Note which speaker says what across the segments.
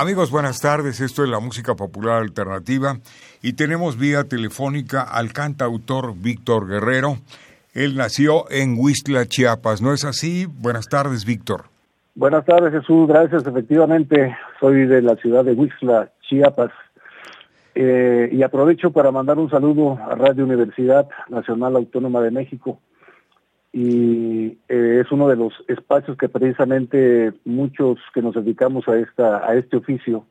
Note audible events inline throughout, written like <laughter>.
Speaker 1: Amigos, buenas tardes. Esto es la música popular alternativa y tenemos vía telefónica al cantautor Víctor Guerrero. Él nació en Huistla, Chiapas. ¿No es así? Buenas tardes, Víctor.
Speaker 2: Buenas tardes, Jesús. Gracias. Efectivamente, soy de la ciudad de Huistla, Chiapas. Eh, y aprovecho para mandar un saludo a Radio Universidad Nacional Autónoma de México y eh, es uno de los espacios que precisamente muchos que nos dedicamos a esta a este oficio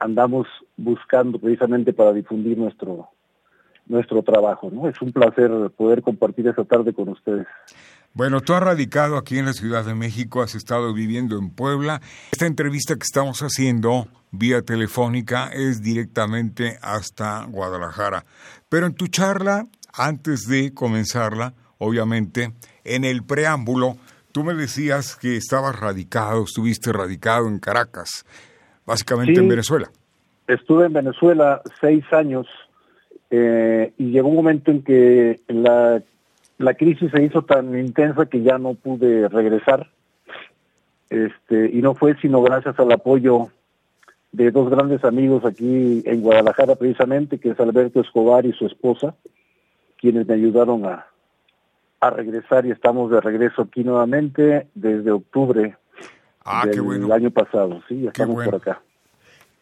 Speaker 2: andamos buscando precisamente para difundir nuestro nuestro trabajo, ¿no? Es un placer poder compartir esta tarde con ustedes.
Speaker 1: Bueno, tú has radicado aquí en la Ciudad de México, has estado viviendo en Puebla. Esta entrevista que estamos haciendo vía telefónica es directamente hasta Guadalajara. Pero en tu charla, antes de comenzarla, obviamente, en el preámbulo, tú me decías que estabas radicado, estuviste radicado en Caracas, básicamente en Venezuela.
Speaker 2: Estuve en Venezuela seis años eh, y llegó un momento en que la, la crisis se hizo tan intensa que ya no pude regresar. Este, y no fue sino gracias al apoyo de dos grandes amigos aquí en Guadalajara precisamente, que es Alberto Escobar y su esposa, quienes me ayudaron a, a regresar y estamos de regreso aquí nuevamente desde octubre
Speaker 1: ah,
Speaker 2: del año pasado. Sí, estamos por acá.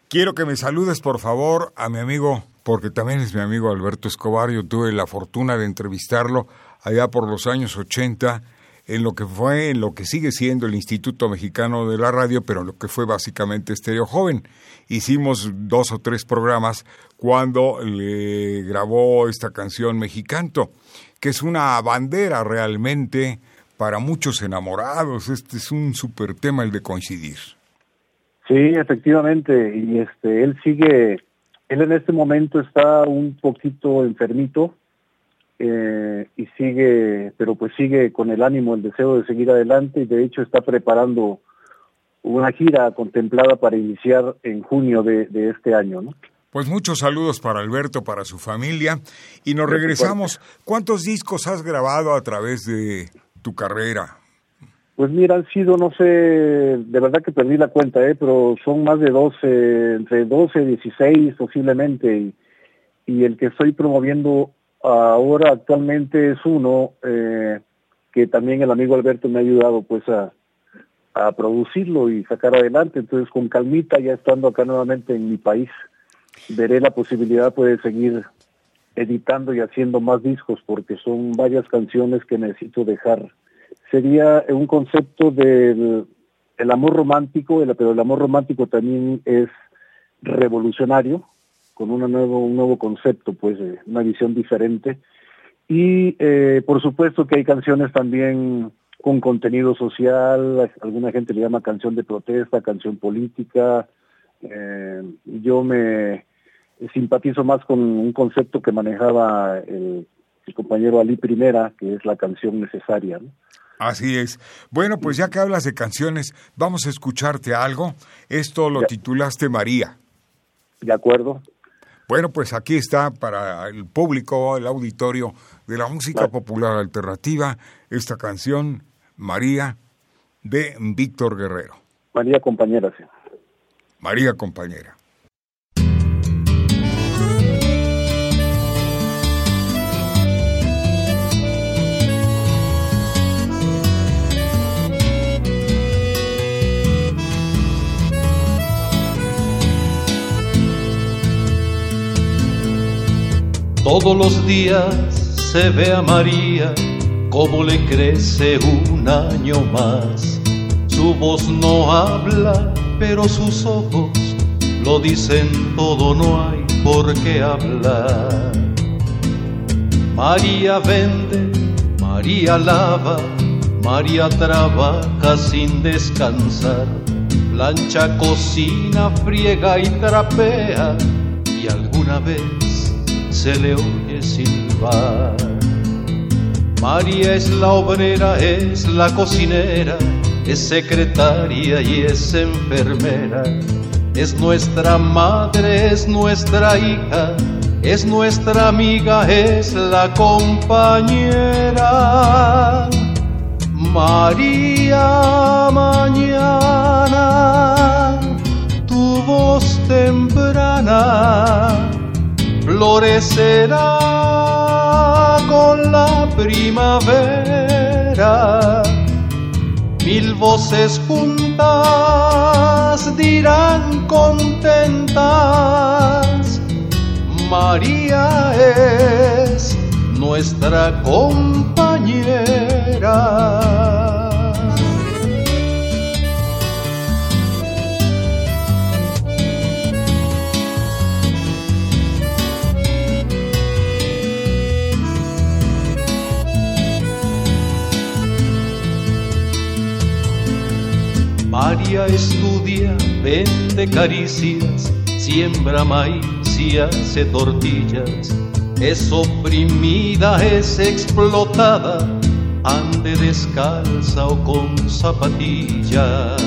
Speaker 1: Quiero que me saludes, por favor, a mi amigo, porque también es mi amigo Alberto Escobar. Yo tuve la fortuna de entrevistarlo allá por los años 80 en lo que fue, en lo que sigue siendo el Instituto Mexicano de la Radio, pero en lo que fue básicamente Estéreo Joven. Hicimos dos o tres programas cuando le grabó esta canción Mexicanto que es una bandera realmente para muchos enamorados. Este es un super tema el de coincidir.
Speaker 2: Sí, efectivamente, y este, él sigue, él en este momento está un poquito enfermito eh, y sigue, pero pues sigue con el ánimo, el deseo de seguir adelante y de hecho está preparando una gira contemplada para iniciar en junio de, de este año, ¿no?
Speaker 1: Pues muchos saludos para Alberto, para su familia. Y nos regresamos. ¿Cuántos discos has grabado a través de tu carrera?
Speaker 2: Pues mira, han sido, no sé, de verdad que perdí la cuenta, ¿eh? pero son más de 12, entre 12 y 16 posiblemente. Y, y, el que estoy promoviendo ahora actualmente es uno eh, que también el amigo Alberto me ha ayudado pues a, producirlo y sacar adelante. Entonces con calmita ya estando acá nuevamente en mi país veré la posibilidad pues, de seguir editando y haciendo más discos porque son varias canciones que necesito dejar. Sería un concepto del el amor romántico, pero el amor romántico también es revolucionario, con una nuevo, un nuevo concepto, pues, una visión diferente. Y eh, por supuesto que hay canciones también con contenido social, alguna gente le llama canción de protesta, canción política, eh, yo me simpatizo más con un concepto que manejaba el, compañero Ali Primera, que es la canción necesaria.
Speaker 1: Así es. Bueno, pues ya que hablas de canciones, vamos a escucharte algo. Esto lo titulaste María.
Speaker 2: De acuerdo.
Speaker 1: Bueno, pues aquí está para el público, el auditorio de la música popular alternativa, esta canción, María, de Víctor Guerrero.
Speaker 2: María compañera, sí.
Speaker 1: María compañera.
Speaker 3: Todos los días se ve a María como le crece un año más. Su voz no habla pero sus ojos lo dicen todo, no hay por qué hablar. María vende, María lava, María trabaja sin descansar, plancha, cocina, friega y trapea, y alguna vez se le oye silbar. María es la obrera, es la cocinera, es secretaria y es enfermera, es nuestra madre, es nuestra hija, es nuestra amiga, es la compañera. María mañana, tu voz temprana florecerá con la primavera. Mil voces juntas dirán contentas, María es nuestra compañera. María estudia, vende caricias, siembra maíz y hace tortillas. Es oprimida, es explotada, ande descalza o con zapatillas.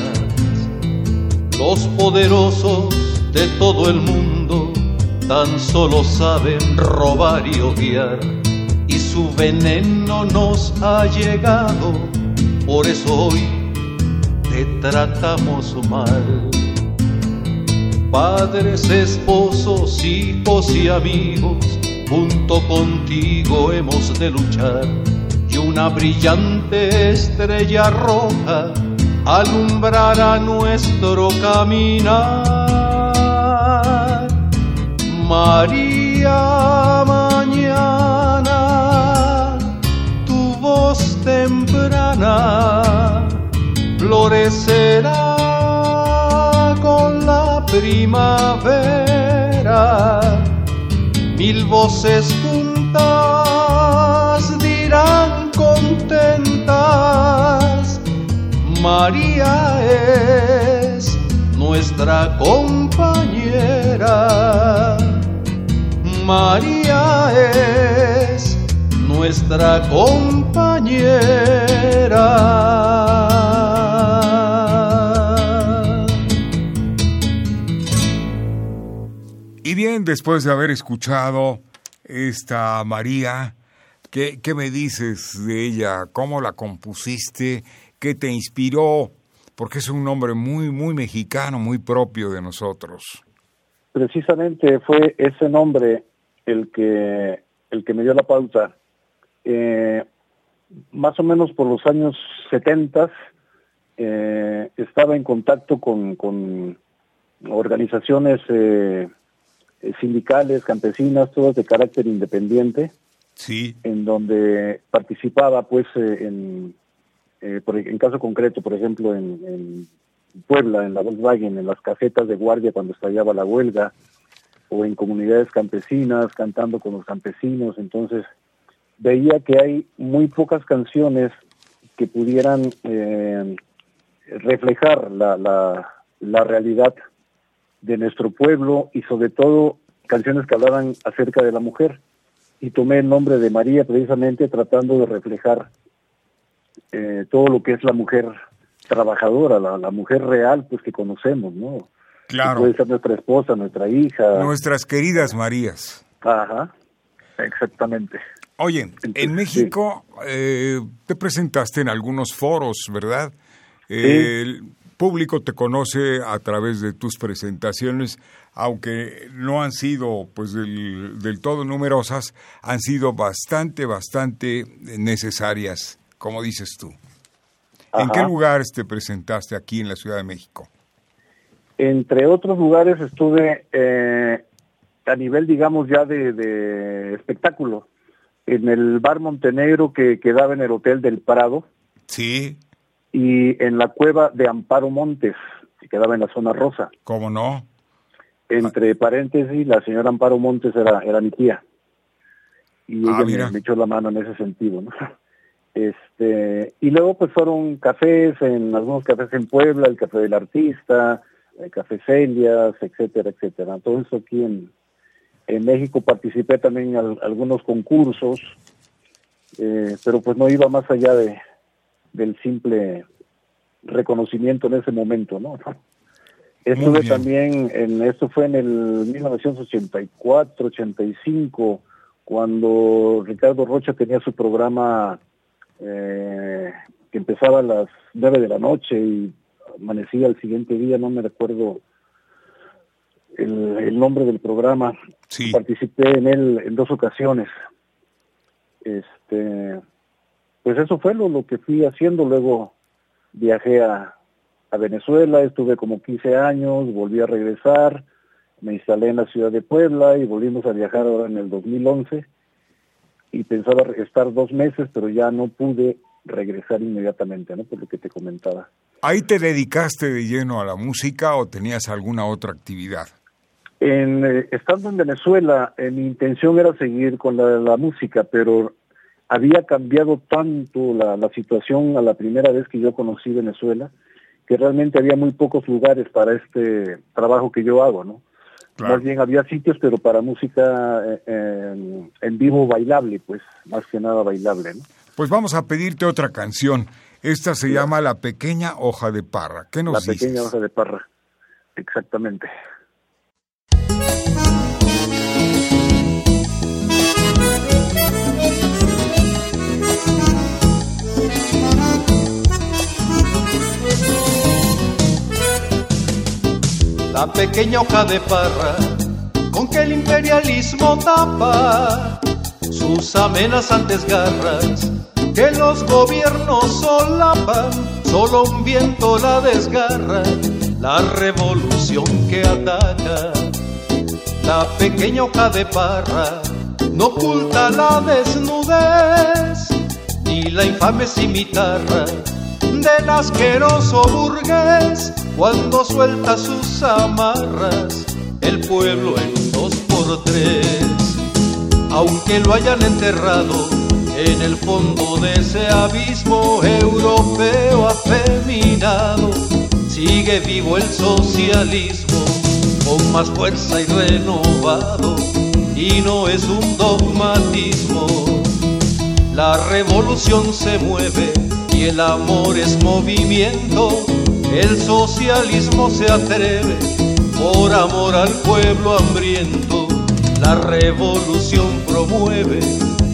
Speaker 3: Los poderosos de todo el mundo tan solo saben robar y odiar, y su veneno nos ha llegado, por eso hoy te tratamos mal. Padres, esposos, hijos y amigos, junto contigo hemos de luchar. Y una brillante estrella roja alumbrará nuestro caminar. María mañana, tu voz temprana florecerá con la primavera. Mil voces juntas dirán contentas, María es nuestra compañera. María es nuestra compañera.
Speaker 1: Bien, después de haber escuchado esta María, ¿qué, ¿qué, me dices de ella? ¿Cómo la compusiste? ¿Qué te inspiró? Porque es un nombre muy, muy mexicano, muy propio de nosotros.
Speaker 2: Precisamente fue ese nombre el que, el que me dio la pauta. Eh, más o menos por los años 70 eh, estaba en contacto con, con organizaciones eh, sindicales, campesinas, todas de carácter independiente,
Speaker 1: sí.
Speaker 2: en donde participaba, pues, eh, en, eh, por, en caso concreto, por ejemplo, en, en, Puebla, en la Volkswagen, en las casetas de guardia cuando estallaba la huelga, o en comunidades campesinas, cantando con los campesinos, entonces veía que hay muy pocas canciones que pudieran eh, reflejar la, la, la realidad de nuestro pueblo y sobre todo canciones que hablaran acerca de la mujer. Y tomé el nombre de María precisamente tratando de reflejar eh, todo lo que es la mujer trabajadora, la, la, mujer real pues que conocemos, ¿no?
Speaker 1: Claro.
Speaker 2: Que puede ser nuestra esposa, nuestra hija.
Speaker 1: Nuestras queridas Marías.
Speaker 2: Ajá, exactamente.
Speaker 1: Oye, Entonces, en México sí. eh, te presentaste en algunos foros, ¿verdad?
Speaker 2: Sí.
Speaker 1: Público te conoce a través de tus presentaciones, aunque no han sido pues del, del todo numerosas, han sido bastante, bastante necesarias, como dices tú. Ajá. ¿En qué lugares te presentaste aquí en la Ciudad de México?
Speaker 2: Entre otros lugares estuve eh, a nivel, digamos, ya de, de, espectáculo, en el Bar Montenegro que quedaba en el Hotel del Prado.
Speaker 1: Sí.
Speaker 2: Y en la cueva de Amparo Montes, que quedaba en la zona rosa.
Speaker 1: ¿Cómo no?
Speaker 2: Entre paréntesis, la señora Amparo Montes era, era mi tía. Y ah, ella me, echó la mano en ese sentido, ¿no? <laughs> Este, y luego pues fueron cafés, en algunos cafés en Puebla, el Café del Artista, el Café Celias, etcétera, etcétera. Todo eso aquí en, en México participé también en algunos concursos, eh, pero pues no iba más allá de del simple reconocimiento en ese momento, ¿no? Estuve también en esto fue en el 1984, 85 cuando Ricardo Rocha tenía su programa eh, que empezaba a las nueve de la noche y amanecía el siguiente día, no me recuerdo el, nombre del programa. Participé en él en dos ocasiones. Este, pues eso fue lo, lo que fui haciendo. Luego viajé a, a Venezuela, estuve como 15 años, volví a regresar me instalé en la ciudad de Puebla y volvimos a viajar ahora en el 2011 y pensaba estar dos meses, pero ya no pude regresar inmediatamente, ¿no? Por lo que te comentaba.
Speaker 1: ¿Ahí te dedicaste de lleno a la música o tenías alguna otra actividad?
Speaker 2: En, eh, estando en Venezuela, eh, mi intención era seguir con la, la música, pero había cambiado tanto la, la situación a la primera vez que yo conocí Venezuela, que realmente había muy pocos lugares para este trabajo que yo hago, ¿no? Más bien había sitios, pero para música eh, en, vivo bailable, pues más que nada bailable. ¿no?
Speaker 1: Pues vamos a pedirte otra canción. Esta se llama La Pequeña Hoja de Parra. ¿Qué nos
Speaker 2: La Pequeña Hoja de Parra, exactamente.
Speaker 3: La pequeña hoja de parra con que el imperialismo tapa sus amenazantes garras que los gobiernos solapan, solo un viento la desgarra, la revolución que ataca. La pequeña hoja de parra no oculta la desnudez ni la infame cimitarra del asqueroso burgués cuando suelta sus amarras el pueblo en dos por tres. Aunque lo hayan enterrado en el fondo de ese abismo europeo afeminado, sigue vivo el socialismo con más fuerza y renovado, y no es un dogmatismo. La revolución se mueve y el amor es movimiento el socialismo se atreve por amor al pueblo hambriento. La revolución promueve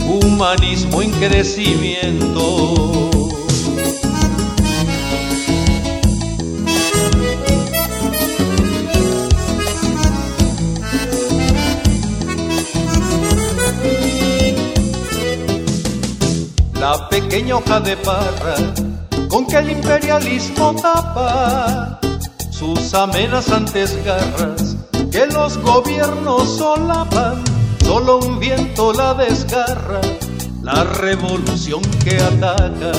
Speaker 3: humanismo en crecimiento. La pequeña hoja de parra con que el imperialismo tapa sus amenazantes garras que los gobiernos solapan, solo un viento la desgarra, la revolución que ataca.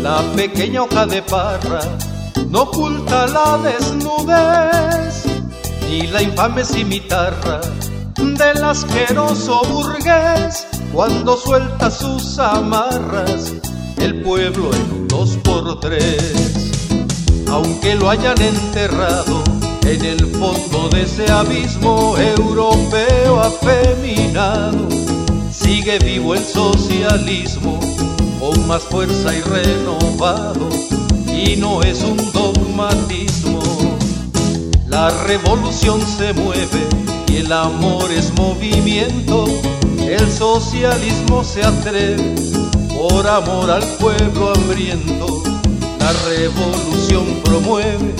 Speaker 3: La pequeña hoja de parra no oculta la desnudez, ni la infame cimitarra del asqueroso burgués cuando suelta sus amarras el pueblo en un dos por tres. Aunque lo hayan enterrado en el fondo de ese abismo europeo afeminado, sigue vivo el socialismo con más fuerza y renovado, y no es un dogmatismo. La revolución se mueve y el amor es movimiento, el socialismo se atreve por amor al pueblo hambriento, la revolución promueve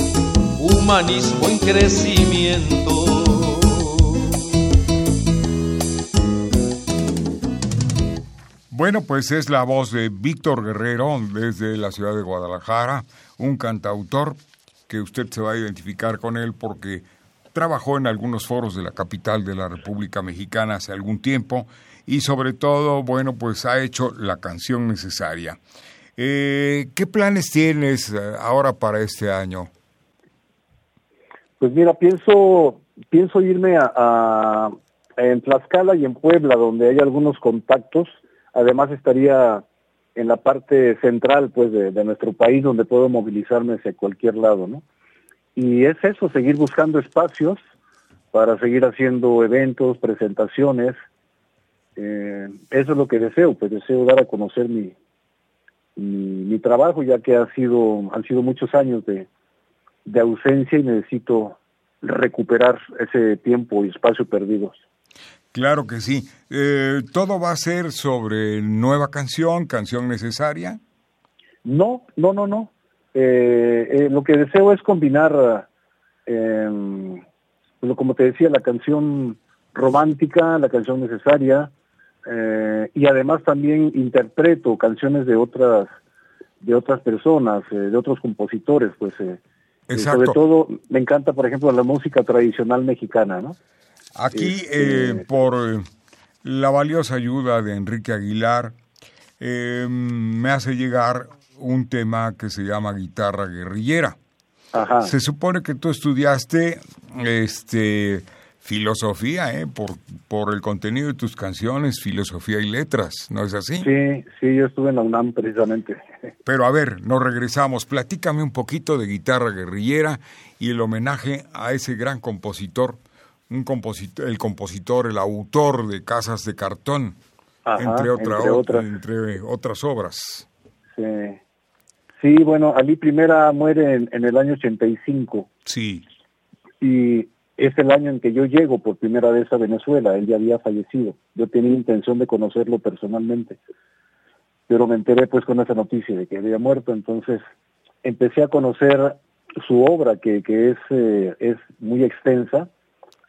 Speaker 3: humanismo en crecimiento.
Speaker 1: Bueno, pues es la voz de Víctor Guerrero desde la ciudad de Guadalajara, un cantautor que usted se va a identificar con él porque trabajó en algunos foros de la capital de la República Mexicana hace algún tiempo y sobre todo, bueno, pues ha hecho la canción necesaria. Eh, ¿Qué planes tienes eh, ahora para este año?
Speaker 2: Pues mira, pienso pienso irme a, en Tlaxcala y en Puebla, donde hay algunos contactos. Además estaría en la parte central pues de, nuestro país donde puedo movilizarme hacia cualquier lado, ¿no? Y es eso, seguir buscando espacios para seguir haciendo eventos, presentaciones. Eh, eso es lo que deseo, pues deseo dar a conocer mi, mi, trabajo, ya que ha sido, han sido muchos años de, de ausencia y necesito recuperar ese tiempo y espacio perdidos.
Speaker 1: Claro que sí. Eh, ¿Todo va a ser sobre nueva canción, canción necesaria?
Speaker 2: No, no, no, no. Eh, eh, lo que deseo es combinar, em, como te decía, la canción romántica, la canción necesaria, y además también interpreto canciones de otras de otras personas, de otros compositores, pues sobre todo me encanta, por ejemplo, la música tradicional mexicana, ¿no?
Speaker 1: Aquí, este, eh, por eh, la valiosa ayuda de Enrique Aguilar, eh, me hace llegar un tema que se llama guitarra guerrillera. Ajá. Se supone que tú estudiaste este filosofía, ¿eh? Por, por el contenido de tus canciones, filosofía y letras, ¿no es así?
Speaker 2: Sí, sí, yo estuve en la UNAM precisamente. <laughs>
Speaker 1: Pero a ver, nos regresamos. Platícame un poquito de guitarra guerrillera y el homenaje a ese gran compositor un compositor, el compositor, el autor de Casas de Cartón, entre, otras. entre otras obras.
Speaker 2: Sí. sí, bueno, Ali Primera muere en, en, el año 85.
Speaker 1: Sí.
Speaker 2: Y es el año en que yo llego por primera vez a Venezuela, él ya había fallecido. Yo tenía intención de conocerlo personalmente, pero me enteré pues con esa noticia de que había muerto, entonces empecé a conocer su obra, que, que es, eh, es muy extensa,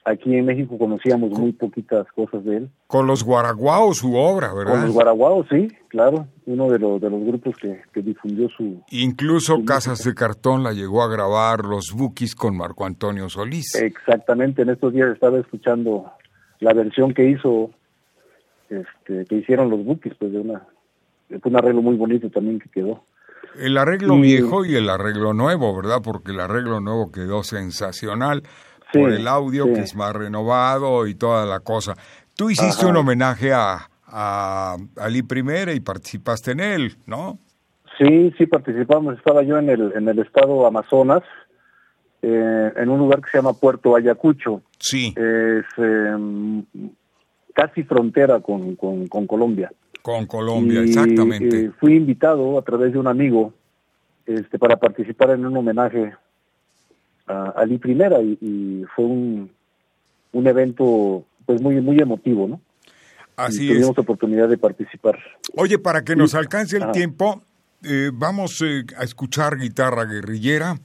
Speaker 2: Aquí en México conocíamos muy poquitas cosas de él.
Speaker 1: Con los Guaraguaos su obra, ¿verdad?
Speaker 2: Con los Guaraguaos, sí, claro. Uno de, los de los grupos que, que difundió su...
Speaker 1: Incluso Casas de Cartón la llegó a grabar los Bukis con Marco Antonio Solís.
Speaker 2: Exactamente, en estos días estaba escuchando la versión que hizo, este, que hicieron los Bukis, pues de una... Fue un arreglo muy bonito también que quedó.
Speaker 1: El arreglo viejo y el arreglo nuevo, ¿verdad? Porque el arreglo nuevo quedó sensacional por el audio que es más renovado y toda la cosa. Tú hiciste un homenaje a, a Ali Primera y participaste en él, ¿no?
Speaker 2: Sí, sí participamos. Estaba yo en el, en el estado Amazonas, eh, en un lugar que se llama Puerto Ayacucho.
Speaker 1: Sí.
Speaker 2: Es em, casi frontera con, con, Colombia.
Speaker 1: Con Colombia, exactamente.
Speaker 2: Eh, fui invitado a través de un amigo este, para participar en un homenaje a Ali Primera y, fue un, un evento pues muy muy emotivo, ¿no?
Speaker 1: Así
Speaker 2: tuvimos oportunidad de participar.
Speaker 1: Oye, para que nos alcance el tiempo, eh, vamos eh, a escuchar guitarra guerrillera.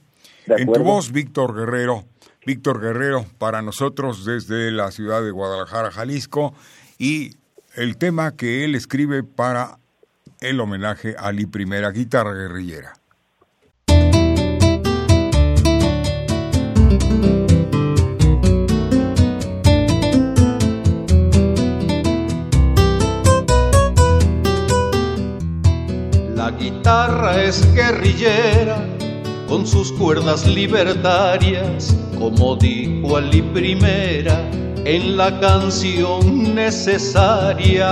Speaker 1: En tu voz, Víctor Guerrero. Víctor Guerrero, para nosotros desde la ciudad de Guadalajara, Jalisco, y el tema que él escribe para el homenaje a Ali Primera, guitarra guerrillera.
Speaker 3: Guitarra es guerrillera con sus cuerdas libertarias, como dijo Ali Primera en la canción necesaria.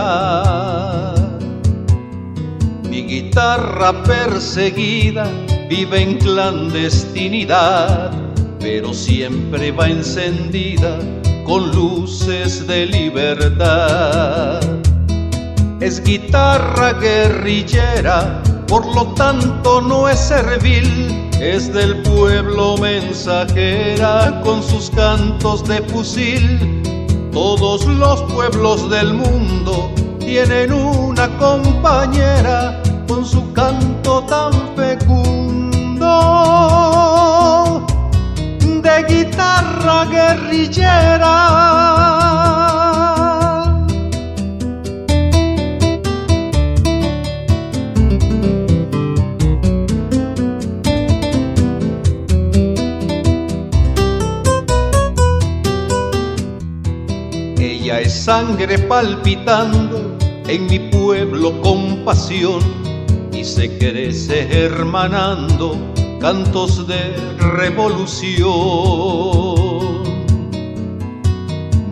Speaker 3: Mi guitarra perseguida vive en clandestinidad, pero siempre va encendida con luces de libertad es guitarra guerrillera, por lo tanto no es servil, es del pueblo mensajera con sus cantos de fusil. Todos los pueblos del mundo tienen una compañera con su canto tan fecundo de guitarra guerrillera. Sangre palpitando en mi pueblo con pasión y se crece hermanando cantos de revolución.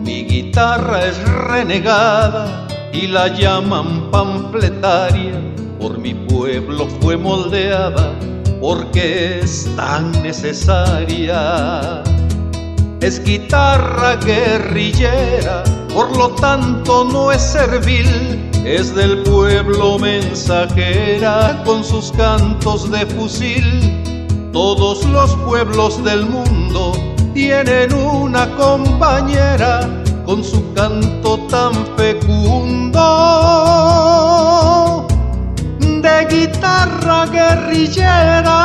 Speaker 3: guitarra es renegada y la llaman panfletaria. Por mi pueblo fue moldeada porque es tan necesaria. Es guitarra guerrillera, por lo tanto no es servil, es del pueblo mensajera con sus cantos de fusil. Todos los pueblos del mundo tienen una compañera con su canto tan fecundo de guitarra guerrillera.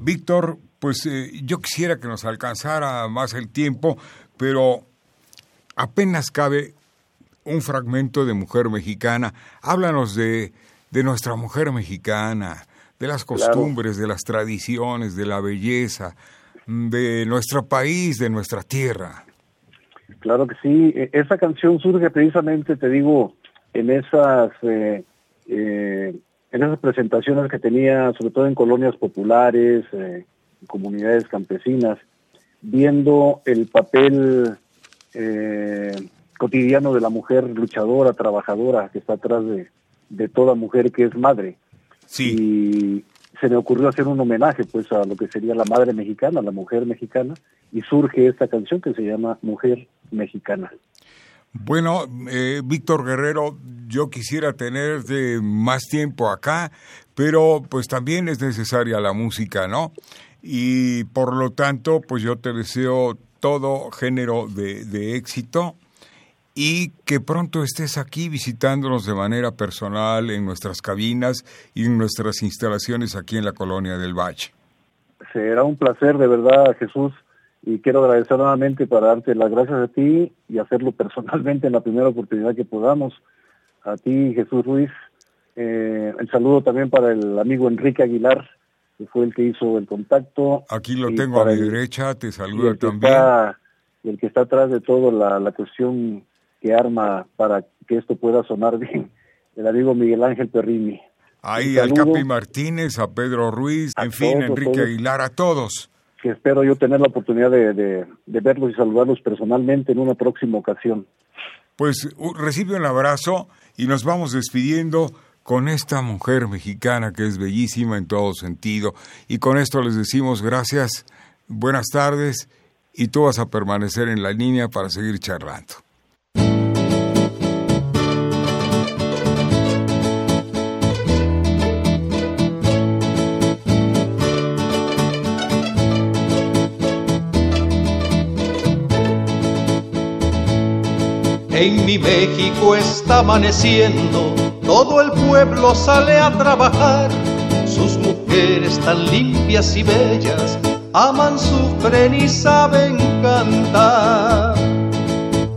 Speaker 1: Víctor, pues eh, yo quisiera que nos alcanzara más el tiempo, pero apenas cabe un fragmento de Mujer Mexicana. Háblanos de, de nuestra mujer mexicana, de las costumbres, de las tradiciones, de la belleza, de nuestro país, de nuestra tierra.
Speaker 2: Claro que sí. E, esa canción surge precisamente, te digo, en esas eh, eh, en esas presentaciones que tenía, sobre todo en colonias populares, eh, comunidades campesinas, viendo el papel cotidiano de la mujer luchadora, trabajadora, que está atrás de, de toda mujer que es madre.
Speaker 1: Sí.
Speaker 2: Y se me ocurrió hacer un homenaje pues a lo que sería la madre mexicana, la mujer mexicana, y surge esta canción que se llama Mujer Mexicana.
Speaker 1: Bueno, eh, Víctor Guerrero, yo quisiera tener más tiempo acá, pero pues también es necesaria la música, ¿no? Y por lo tanto, pues yo te deseo todo género de, éxito y que pronto estés aquí visitándonos de manera personal en nuestras cabinas y en nuestras instalaciones aquí en la colonia del Valle.
Speaker 2: Será un placer de verdad, Jesús, y quiero agradecer nuevamente para darte las gracias a ti y hacerlo personalmente en la primera oportunidad que podamos. A ti, Jesús Ruiz. Eh, el saludo también para el amigo Enrique Aguilar, que fue el que hizo el contacto.
Speaker 1: Aquí lo tengo a mi derecha, te saludo también.
Speaker 2: y el que está atrás de todo la, la cuestión que arma para que esto pueda sonar bien, el amigo Miguel Ángel Perrini.
Speaker 1: Ahí al Capi Martínez, a Pedro Ruiz, en fin, Enrique Aguilar, a todos.
Speaker 2: Que espero yo tener la oportunidad de, de, verlos y saludarlos personalmente en una próxima ocasión.
Speaker 1: Pues recibe un abrazo y nos vamos despidiendo con esta mujer mexicana que es bellísima en todo sentido. Y con esto les decimos gracias, buenas tardes y tú vas a permanecer en la línea para seguir charlando.
Speaker 3: En mi México está amaneciendo, todo el pueblo sale a trabajar. Sus mujeres tan limpias y bellas aman, sufren y saben cantar.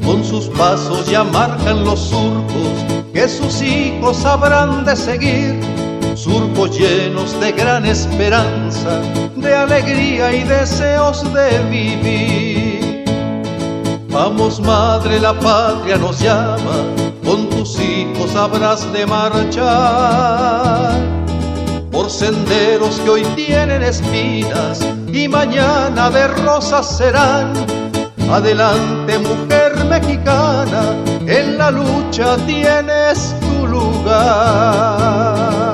Speaker 3: Con sus pasos ya marcan los surcos que sus hijos habrán de seguir. Surcos llenos de gran esperanza, de alegría y deseos de vivir. Vamos madre, la patria nos llama, con tus hijos habrás de marchar por senderos que hoy tienen espinas y mañana de rosas serán. Adelante mujer mexicana, en la lucha tienes tu lugar.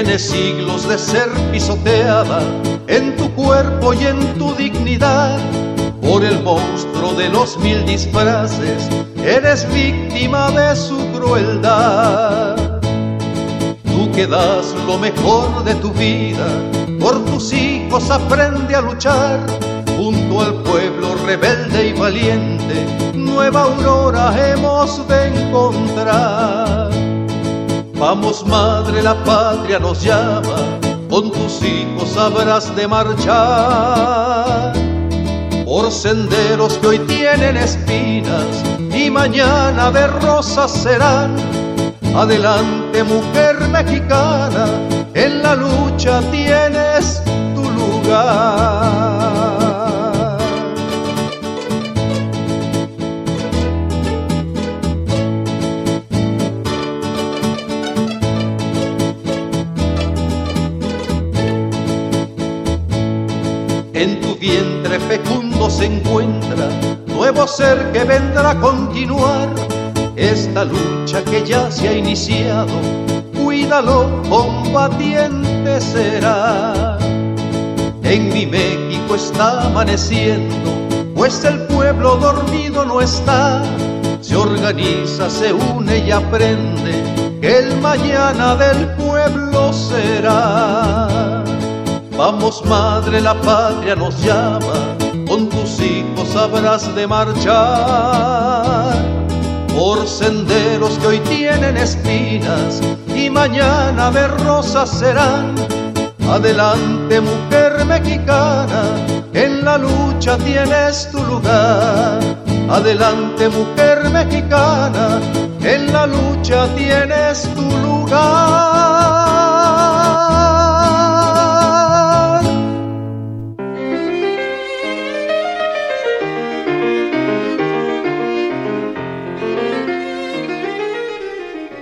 Speaker 3: Tienes siglos de ser pisoteada en tu cuerpo y en tu dignidad por el monstruo de los mil disfraces. Eres víctima de su crueldad. Tú que das lo mejor de tu vida, por tus hijos aprende a luchar. Junto al pueblo rebelde y valiente, nueva aurora hemos de encontrar. Vamos madre, la patria nos llama, con tus hijos habrás de marchar por senderos que hoy tienen espinas y mañana de rosas serán. Adelante mujer mexicana, en la lucha tienes tu lugar. Vientre fecundo se encuentra nuevo ser que vendrá a continuar esta lucha que ya se ha iniciado. Cuídalo, combatiente será. En mi México está amaneciendo, pues el pueblo dormido no está. Se organiza, se une y aprende que el mañana del pueblo será. Vamos madre, la patria nos llama, con tus hijos habrás de marchar por senderos que hoy tienen espinas y mañana de rosas serán. Adelante mujer mexicana, en la lucha tienes tu lugar. Adelante mujer mexicana, en la lucha tienes tu lugar.